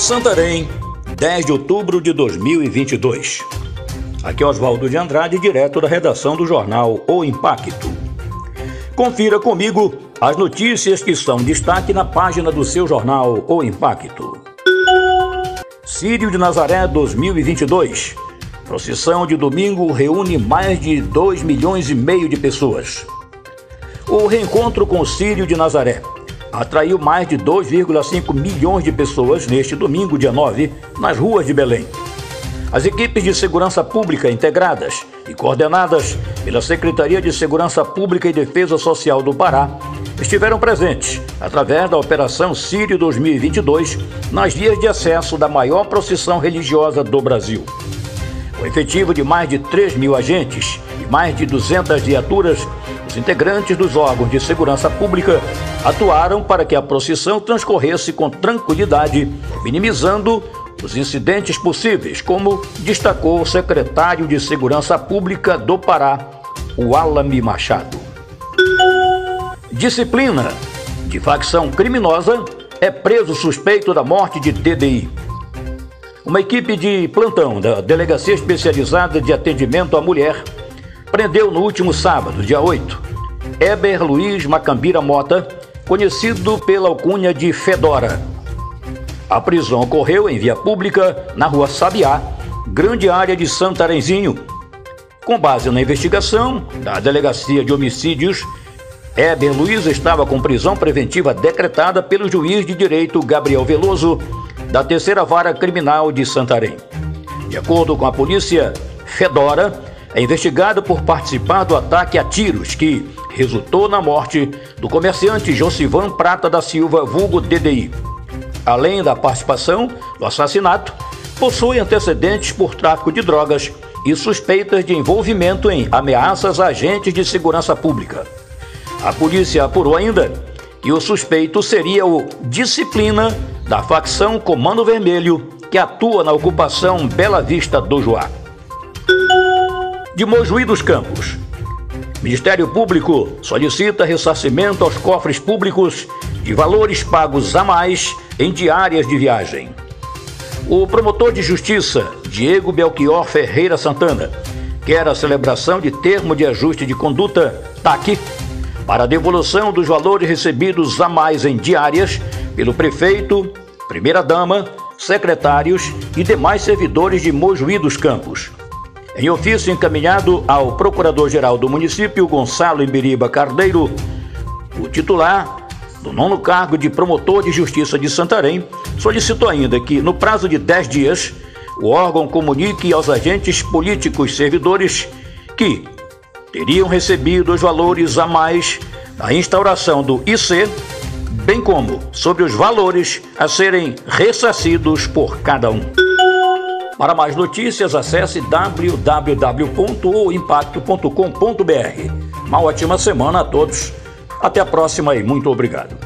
Santarém, 10 de outubro de 2022. Aqui é Oswaldo de Andrade, direto da redação do jornal O Impacto. Confira comigo as notícias que são destaque na página do seu jornal O Impacto. Sírio de Nazaré 2022. Procissão de domingo reúne mais de 2 milhões e meio de pessoas. O reencontro com o Sírio de Nazaré atraiu mais de 2,5 milhões de pessoas neste domingo, dia 9, nas ruas de Belém. As equipes de segurança pública integradas e coordenadas pela Secretaria de Segurança Pública e Defesa Social do Pará estiveram presentes através da Operação Sírio 2022 nas vias de acesso da maior procissão religiosa do Brasil. Com efetivo de mais de 3 mil agentes e mais de 200 viaturas, os integrantes dos órgãos de segurança pública atuaram para que a procissão transcorresse com tranquilidade, minimizando os incidentes possíveis, como destacou o secretário de Segurança Pública do Pará, o Alami Machado. Disciplina de facção criminosa é preso suspeito da morte de TDI. Uma equipe de plantão da Delegacia Especializada de Atendimento à Mulher prendeu no último sábado, dia 8, Eber Luiz Macambira Mota, conhecido pela alcunha de Fedora. A prisão ocorreu em via pública na rua Sabiá, grande área de Santarenzinho. Com base na investigação da Delegacia de Homicídios, Eber Luiz estava com prisão preventiva decretada pelo juiz de direito Gabriel Veloso, da terceira vara criminal de Santarém. De acordo com a polícia, Fedora é investigado por participar do ataque a tiros que resultou na morte do comerciante Josivan Prata da Silva, vulgo DDI. Além da participação no assassinato, possui antecedentes por tráfico de drogas e suspeitas de envolvimento em ameaças a agentes de segurança pública. A polícia apurou ainda que o suspeito seria o disciplina da facção Comando Vermelho, que atua na ocupação Bela Vista do Joá de Mojuí dos Campos. Ministério Público solicita ressarcimento aos cofres públicos de valores pagos a mais em diárias de viagem. O promotor de justiça, Diego Belchior Ferreira Santana, quer a celebração de termo de ajuste de conduta, TAC, para a devolução dos valores recebidos a mais em diárias pelo prefeito, primeira-dama, secretários e demais servidores de Mojuí dos Campos. Em ofício encaminhado ao Procurador-Geral do município, Gonçalo Ibiriba Cardeiro, o titular do nono cargo de promotor de justiça de Santarém solicitou ainda que, no prazo de 10 dias, o órgão comunique aos agentes políticos servidores que teriam recebido os valores a mais da instauração do IC, bem como sobre os valores a serem ressarcidos por cada um. Para mais notícias, acesse www.oimpacto.com.br. Uma ótima semana a todos. Até a próxima e muito obrigado.